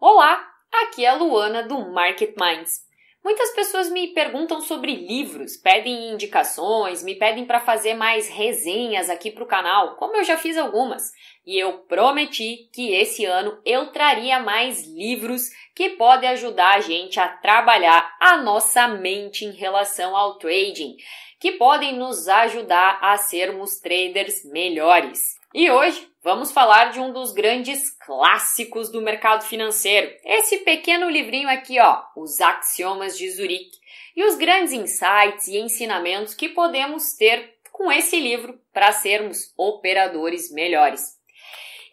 Olá, aqui é a Luana do Market Minds. Muitas pessoas me perguntam sobre livros, pedem indicações, me pedem para fazer mais resenhas aqui para o canal, como eu já fiz algumas. E eu prometi que esse ano eu traria mais livros que podem ajudar a gente a trabalhar a nossa mente em relação ao trading, que podem nos ajudar a sermos traders melhores. E hoje vamos falar de um dos grandes clássicos do mercado financeiro. Esse pequeno livrinho aqui, ó, Os Axiomas de Zurique, e os grandes insights e ensinamentos que podemos ter com esse livro para sermos operadores melhores.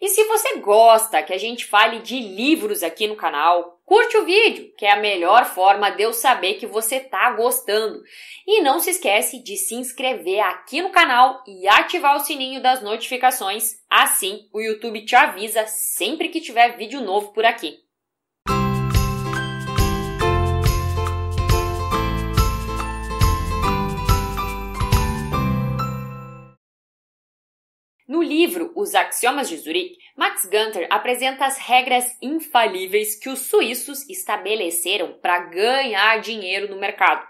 E se você gosta que a gente fale de livros aqui no canal, curte o vídeo, que é a melhor forma de eu saber que você está gostando. E não se esquece de se inscrever aqui no canal e ativar o sininho das notificações, assim o YouTube te avisa sempre que tiver vídeo novo por aqui. No livro Os Axiomas de Zurique, Max Gunther apresenta as regras infalíveis que os suíços estabeleceram para ganhar dinheiro no mercado.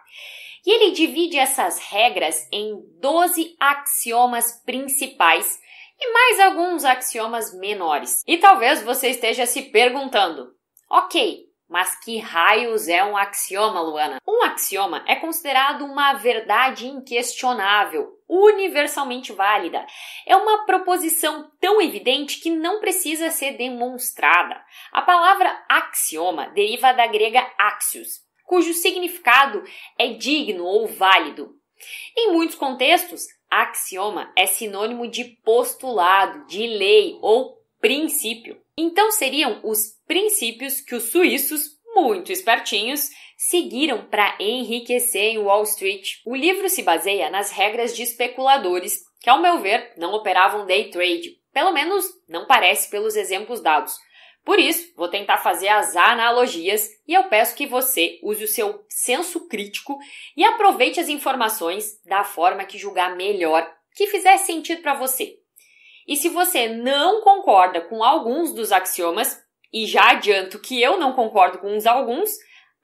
E ele divide essas regras em 12 axiomas principais e mais alguns axiomas menores. E talvez você esteja se perguntando: ok, mas que raios é um axioma, Luana? Um axioma é considerado uma verdade inquestionável, universalmente válida. É uma proposição tão evidente que não precisa ser demonstrada. A palavra axioma deriva da grega axios, cujo significado é digno ou válido. Em muitos contextos, axioma é sinônimo de postulado, de lei ou princípio. Então seriam os princípios que os suíços, muito espertinhos, seguiram para enriquecer em Wall Street. O livro se baseia nas regras de especuladores, que, ao meu ver, não operavam day trade. Pelo menos não parece pelos exemplos dados. Por isso, vou tentar fazer as analogias e eu peço que você use o seu senso crítico e aproveite as informações da forma que julgar melhor, que fizer sentido para você. E se você não concorda com alguns dos axiomas, e já adianto que eu não concordo com uns alguns,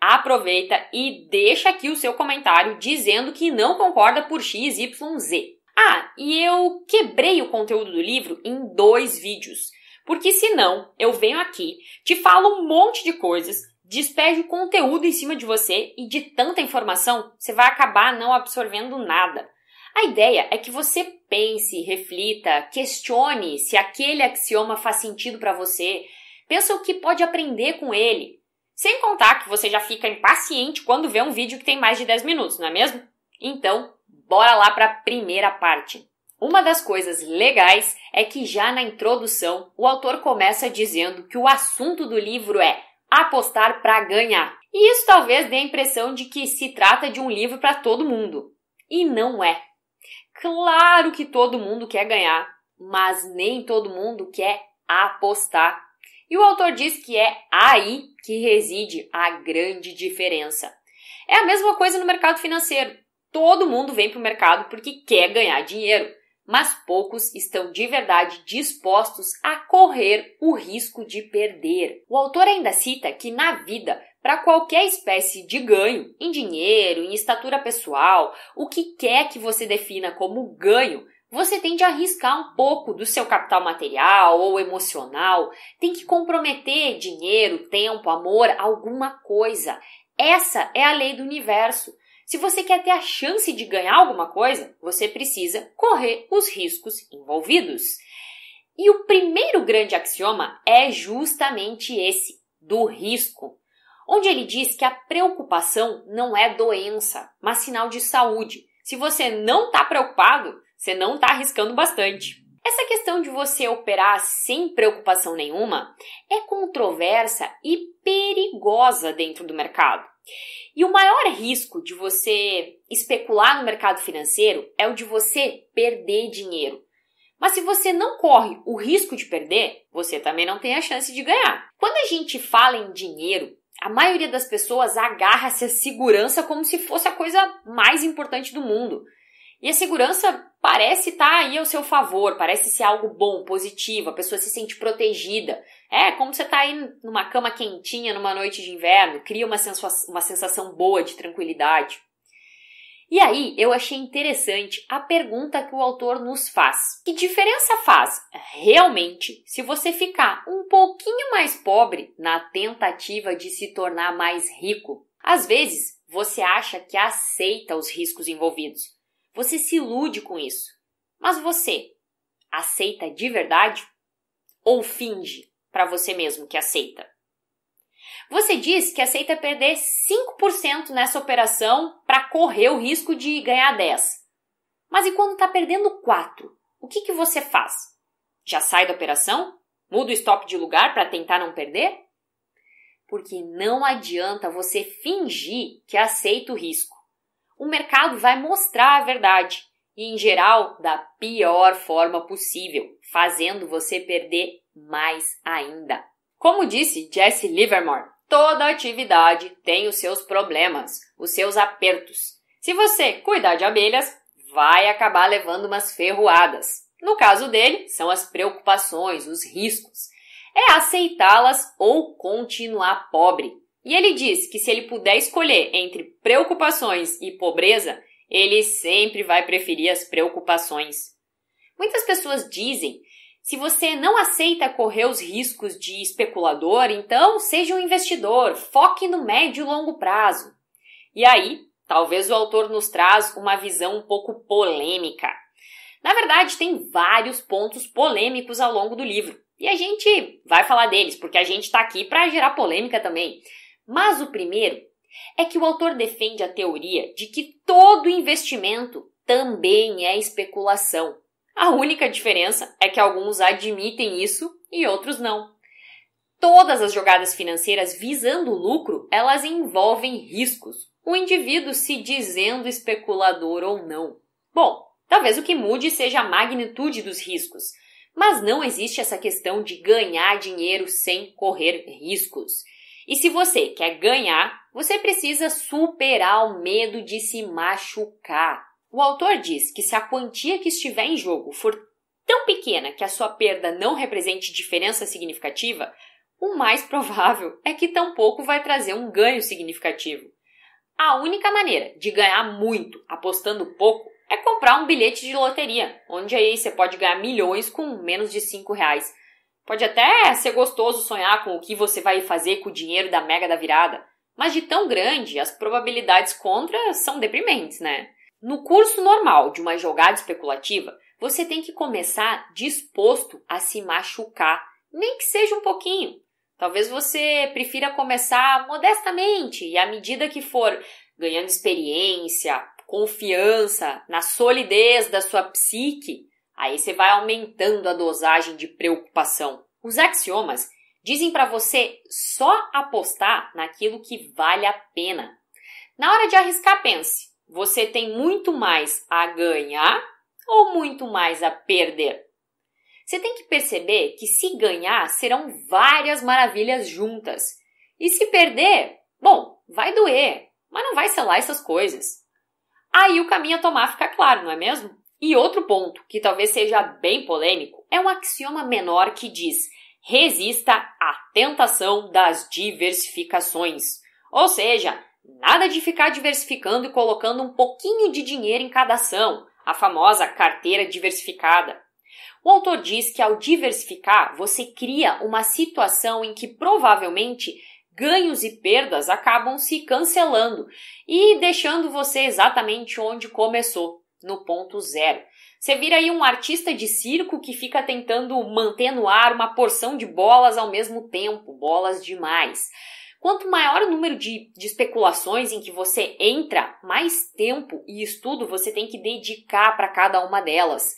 aproveita e deixa aqui o seu comentário dizendo que não concorda por x, y, z. Ah, e eu quebrei o conteúdo do livro em dois vídeos, porque senão eu venho aqui, te falo um monte de coisas, despejo conteúdo em cima de você e de tanta informação você vai acabar não absorvendo nada. A ideia é que você pense, reflita, questione se aquele axioma faz sentido para você, pensa o que pode aprender com ele. Sem contar que você já fica impaciente quando vê um vídeo que tem mais de 10 minutos, não é mesmo? Então, bora lá para a primeira parte. Uma das coisas legais é que já na introdução o autor começa dizendo que o assunto do livro é apostar para ganhar. E isso talvez dê a impressão de que se trata de um livro para todo mundo. E não é. Claro que todo mundo quer ganhar, mas nem todo mundo quer apostar. E o autor diz que é aí que reside a grande diferença. É a mesma coisa no mercado financeiro. Todo mundo vem para o mercado porque quer ganhar dinheiro, mas poucos estão de verdade dispostos a correr o risco de perder. O autor ainda cita que na vida para qualquer espécie de ganho, em dinheiro, em estatura pessoal, o que quer que você defina como ganho, você tem de arriscar um pouco do seu capital material ou emocional, tem que comprometer dinheiro, tempo, amor, alguma coisa. Essa é a lei do universo. Se você quer ter a chance de ganhar alguma coisa, você precisa correr os riscos envolvidos. E o primeiro grande axioma é justamente esse, do risco onde ele diz que a preocupação não é doença, mas sinal de saúde. Se você não está preocupado, você não está arriscando bastante. Essa questão de você operar sem preocupação nenhuma é controversa e perigosa dentro do mercado. E o maior risco de você especular no mercado financeiro é o de você perder dinheiro. Mas se você não corre o risco de perder, você também não tem a chance de ganhar. Quando a gente fala em dinheiro, a maioria das pessoas agarra-se à segurança como se fosse a coisa mais importante do mundo. E a segurança parece estar tá aí ao seu favor, parece ser algo bom, positivo, a pessoa se sente protegida. É como você está aí numa cama quentinha numa noite de inverno, cria uma uma sensação boa de tranquilidade. E aí eu achei interessante a pergunta que o autor nos faz. Que diferença faz realmente se você ficar um pouquinho mais pobre na tentativa de se tornar mais rico? Às vezes você acha que aceita os riscos envolvidos. Você se ilude com isso. Mas você aceita de verdade? Ou finge para você mesmo que aceita? Você diz que aceita perder 5% nessa operação para correr o risco de ganhar 10. Mas e quando está perdendo 4? O que, que você faz? Já sai da operação? Muda o stop de lugar para tentar não perder? Porque não adianta você fingir que aceita o risco. O mercado vai mostrar a verdade e, em geral, da pior forma possível, fazendo você perder mais ainda. Como disse Jesse Livermore, toda atividade tem os seus problemas, os seus apertos. Se você cuidar de abelhas, vai acabar levando umas ferroadas. No caso dele, são as preocupações, os riscos. É aceitá-las ou continuar pobre. E ele diz que se ele puder escolher entre preocupações e pobreza, ele sempre vai preferir as preocupações. Muitas pessoas dizem se você não aceita correr os riscos de especulador, então seja um investidor, foque no médio e longo prazo. E aí, talvez o autor nos traz uma visão um pouco polêmica. Na verdade, tem vários pontos polêmicos ao longo do livro. E a gente vai falar deles, porque a gente está aqui para gerar polêmica também. Mas o primeiro é que o autor defende a teoria de que todo investimento também é especulação. A única diferença é que alguns admitem isso e outros não. Todas as jogadas financeiras visando lucro, elas envolvem riscos, o indivíduo se dizendo especulador ou não. Bom, talvez o que mude seja a magnitude dos riscos, mas não existe essa questão de ganhar dinheiro sem correr riscos. E se você quer ganhar, você precisa superar o medo de se machucar. O autor diz que se a quantia que estiver em jogo for tão pequena que a sua perda não represente diferença significativa, o mais provável é que tampouco vai trazer um ganho significativo. A única maneira de ganhar muito apostando pouco é comprar um bilhete de loteria, onde aí você pode ganhar milhões com menos de 5 reais. Pode até ser gostoso sonhar com o que você vai fazer com o dinheiro da mega da virada, mas de tão grande, as probabilidades contra são deprimentes, né? No curso normal de uma jogada especulativa, você tem que começar disposto a se machucar, nem que seja um pouquinho. Talvez você prefira começar modestamente e à medida que for ganhando experiência, confiança, na solidez da sua psique, aí você vai aumentando a dosagem de preocupação. Os axiomas dizem para você só apostar naquilo que vale a pena. Na hora de arriscar, pense: você tem muito mais a ganhar ou muito mais a perder? Você tem que perceber que se ganhar serão várias maravilhas juntas. E se perder, bom, vai doer, mas não vai lá essas coisas. Aí o caminho a tomar fica claro, não é mesmo? E outro ponto, que talvez seja bem polêmico, é um axioma menor que diz: resista à tentação das diversificações. Ou seja, Nada de ficar diversificando e colocando um pouquinho de dinheiro em cada ação, a famosa carteira diversificada. O autor diz que ao diversificar, você cria uma situação em que provavelmente ganhos e perdas acabam se cancelando e deixando você exatamente onde começou, no ponto zero. Você vira aí um artista de circo que fica tentando manter no ar uma porção de bolas ao mesmo tempo, bolas demais. Quanto maior o número de, de especulações em que você entra, mais tempo e estudo você tem que dedicar para cada uma delas.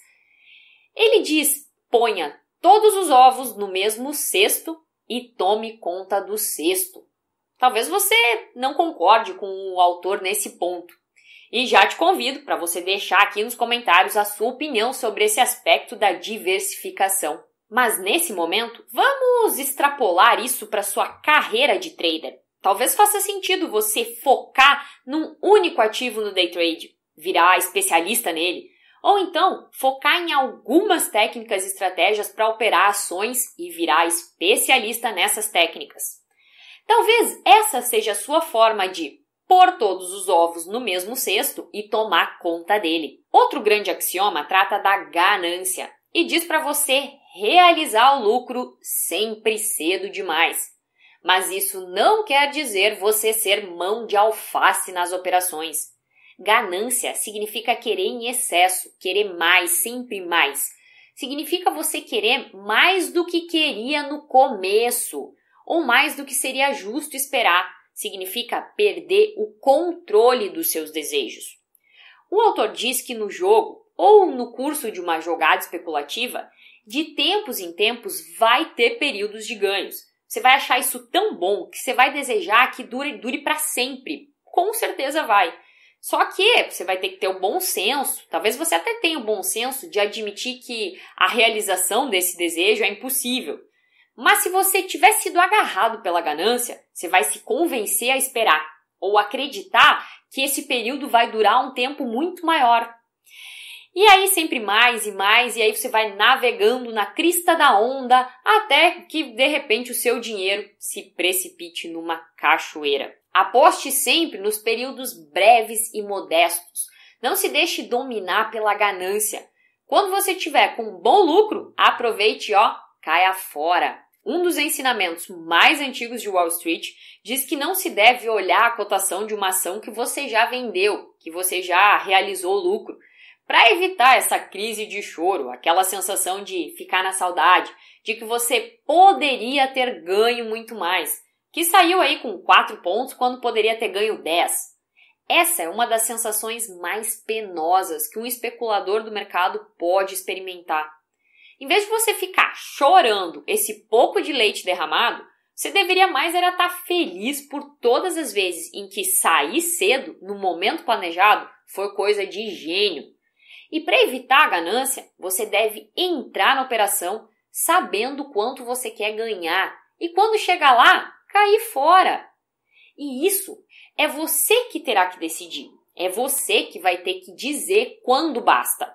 Ele diz: ponha todos os ovos no mesmo cesto e tome conta do cesto. Talvez você não concorde com o autor nesse ponto. E já te convido para você deixar aqui nos comentários a sua opinião sobre esse aspecto da diversificação. Mas nesse momento, vamos extrapolar isso para sua carreira de trader. Talvez faça sentido você focar num único ativo no day trade, virar especialista nele, Ou então, focar em algumas técnicas e estratégias para operar ações e virar especialista nessas técnicas. Talvez essa seja a sua forma de pôr todos os ovos no mesmo cesto e tomar conta dele. Outro grande axioma trata da ganância e diz para você realizar o lucro sempre cedo demais. Mas isso não quer dizer você ser mão de alface nas operações. Ganância significa querer em excesso, querer mais, sempre mais. Significa você querer mais do que queria no começo, ou mais do que seria justo esperar. Significa perder o controle dos seus desejos. O autor diz que no jogo, ou no curso de uma jogada especulativa, de tempos em tempos vai ter períodos de ganhos. Você vai achar isso tão bom que você vai desejar que dure, dure para sempre. Com certeza vai. Só que você vai ter que ter o bom senso, talvez você até tenha o bom senso de admitir que a realização desse desejo é impossível. Mas se você tiver sido agarrado pela ganância, você vai se convencer a esperar ou acreditar que esse período vai durar um tempo muito maior. E aí sempre mais e mais, e aí você vai navegando na crista da onda até que de repente o seu dinheiro se precipite numa cachoeira. Aposte sempre nos períodos breves e modestos. Não se deixe dominar pela ganância. Quando você tiver com bom lucro, aproveite, ó, caia fora. Um dos ensinamentos mais antigos de Wall Street diz que não se deve olhar a cotação de uma ação que você já vendeu, que você já realizou lucro, para evitar essa crise de choro, aquela sensação de ficar na saudade, de que você poderia ter ganho muito mais que saiu aí com 4 pontos quando poderia ter ganho 10. Essa é uma das sensações mais penosas que um especulador do mercado pode experimentar. Em vez de você ficar chorando esse pouco de leite derramado, você deveria mais era estar tá feliz por todas as vezes em que sair cedo, no momento planejado, foi coisa de gênio. E para evitar a ganância, você deve entrar na operação sabendo quanto você quer ganhar. E quando chegar lá, cair fora. E isso é você que terá que decidir. É você que vai ter que dizer quando basta.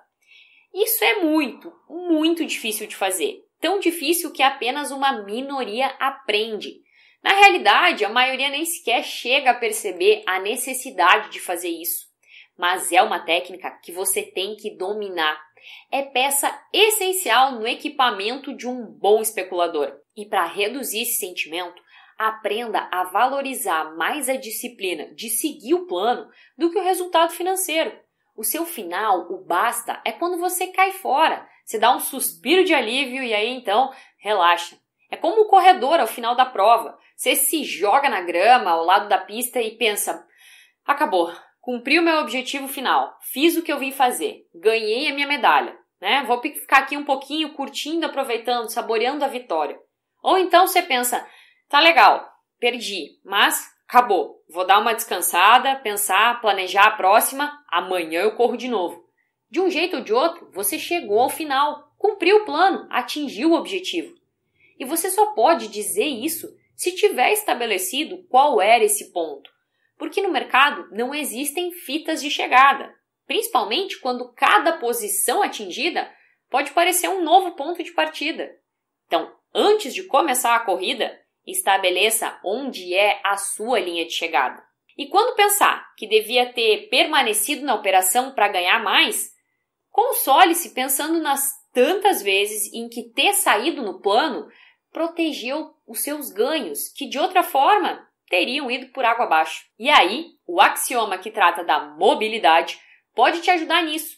Isso é muito, muito difícil de fazer. Tão difícil que apenas uma minoria aprende. Na realidade, a maioria nem sequer chega a perceber a necessidade de fazer isso. Mas é uma técnica que você tem que dominar. É peça essencial no equipamento de um bom especulador. E para reduzir esse sentimento, aprenda a valorizar mais a disciplina de seguir o plano do que o resultado financeiro. O seu final, o basta, é quando você cai fora. Você dá um suspiro de alívio e aí então relaxa. É como o corredor ao final da prova. Você se joga na grama ao lado da pista e pensa: acabou, cumpri o meu objetivo final, fiz o que eu vim fazer, ganhei a minha medalha. Né? Vou ficar aqui um pouquinho curtindo, aproveitando, saboreando a vitória. Ou então você pensa: Tá legal, perdi, mas acabou. Vou dar uma descansada, pensar, planejar a próxima, amanhã eu corro de novo. De um jeito ou de outro, você chegou ao final, cumpriu o plano, atingiu o objetivo. E você só pode dizer isso se tiver estabelecido qual era esse ponto. Porque no mercado não existem fitas de chegada, principalmente quando cada posição atingida pode parecer um novo ponto de partida. Então, antes de começar a corrida, Estabeleça onde é a sua linha de chegada. E quando pensar que devia ter permanecido na operação para ganhar mais, console-se pensando nas tantas vezes em que ter saído no plano protegeu os seus ganhos, que de outra forma teriam ido por água abaixo. E aí, o axioma que trata da mobilidade pode te ajudar nisso.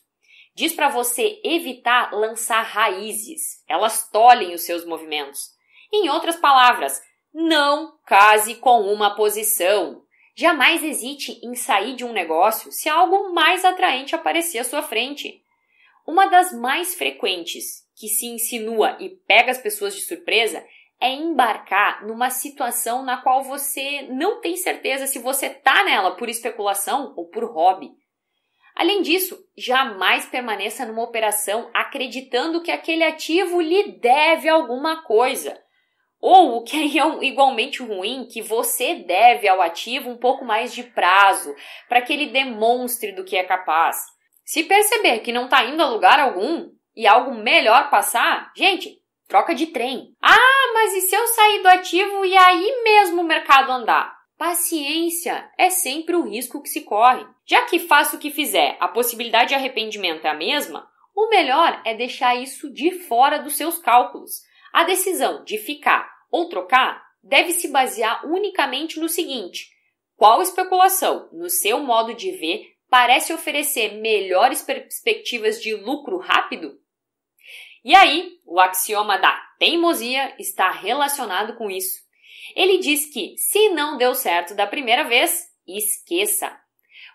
Diz para você evitar lançar raízes, elas tolhem os seus movimentos. Em outras palavras, não case com uma posição. Jamais hesite em sair de um negócio se algo mais atraente aparecer à sua frente. Uma das mais frequentes que se insinua e pega as pessoas de surpresa é embarcar numa situação na qual você não tem certeza se você está nela por especulação ou por hobby. Além disso, jamais permaneça numa operação acreditando que aquele ativo lhe deve alguma coisa. Ou o que é igualmente ruim, que você deve ao ativo um pouco mais de prazo, para que ele demonstre do que é capaz. Se perceber que não está indo a lugar algum e algo melhor passar, gente, troca de trem. Ah, mas e se eu sair do ativo e aí mesmo o mercado andar? Paciência é sempre o risco que se corre. Já que faça o que fizer, a possibilidade de arrependimento é a mesma, o melhor é deixar isso de fora dos seus cálculos. A decisão de ficar ou trocar deve se basear unicamente no seguinte: qual especulação, no seu modo de ver, parece oferecer melhores perspectivas de lucro rápido? E aí, o axioma da teimosia está relacionado com isso. Ele diz que, se não deu certo da primeira vez, esqueça.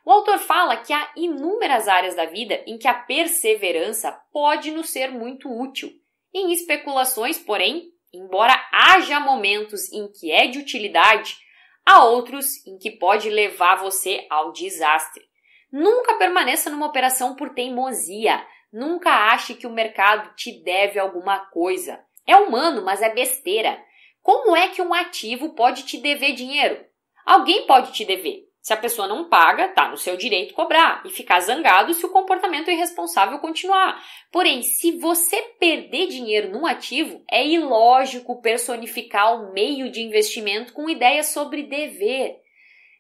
O autor fala que há inúmeras áreas da vida em que a perseverança pode nos ser muito útil. Em especulações, porém, embora haja momentos em que é de utilidade, há outros em que pode levar você ao desastre. Nunca permaneça numa operação por teimosia. Nunca ache que o mercado te deve alguma coisa. É humano, mas é besteira. Como é que um ativo pode te dever dinheiro? Alguém pode te dever. Se a pessoa não paga, tá no seu direito cobrar e ficar zangado se o comportamento irresponsável continuar. Porém, se você perder dinheiro num ativo, é ilógico personificar o meio de investimento com ideias sobre dever.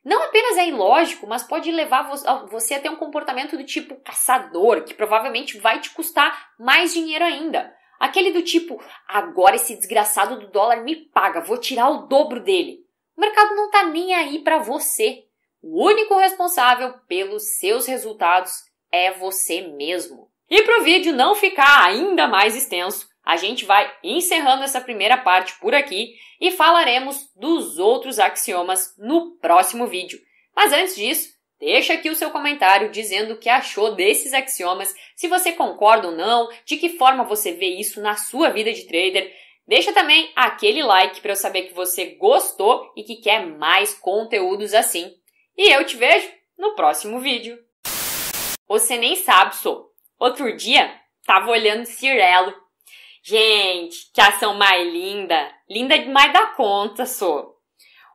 Não apenas é ilógico, mas pode levar você a ter um comportamento do tipo caçador, que provavelmente vai te custar mais dinheiro ainda. Aquele do tipo, agora esse desgraçado do dólar me paga, vou tirar o dobro dele. O mercado não tá nem aí para você. O único responsável pelos seus resultados é você mesmo. E para o vídeo não ficar ainda mais extenso, a gente vai encerrando essa primeira parte por aqui e falaremos dos outros axiomas no próximo vídeo. Mas antes disso, deixa aqui o seu comentário dizendo o que achou desses axiomas, se você concorda ou não, de que forma você vê isso na sua vida de trader. Deixa também aquele like para eu saber que você gostou e que quer mais conteúdos assim. E eu te vejo no próximo vídeo. Você nem sabe, sou. Outro dia, tava olhando Cirelo. Gente, que ação mais linda. Linda demais da conta, sou.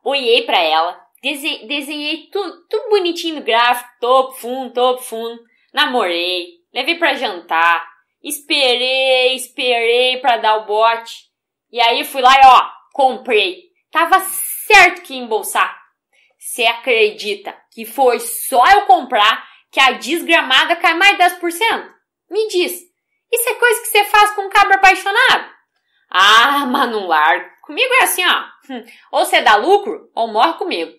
Olhei para ela, desenhei tudo, tudo bonitinho no gráfico, topo, fundo, topo, fundo. Namorei, levei para jantar, esperei, esperei para dar o bote. E aí fui lá e ó, comprei. Tava certo que ia embolsar. Você acredita que foi só eu comprar que a desgramada cai mais 10%? Me diz, isso é coisa que você faz com um cabra apaixonado? Ah, mas largo. Comigo é assim, ó. Ou você dá lucro ou morre comigo.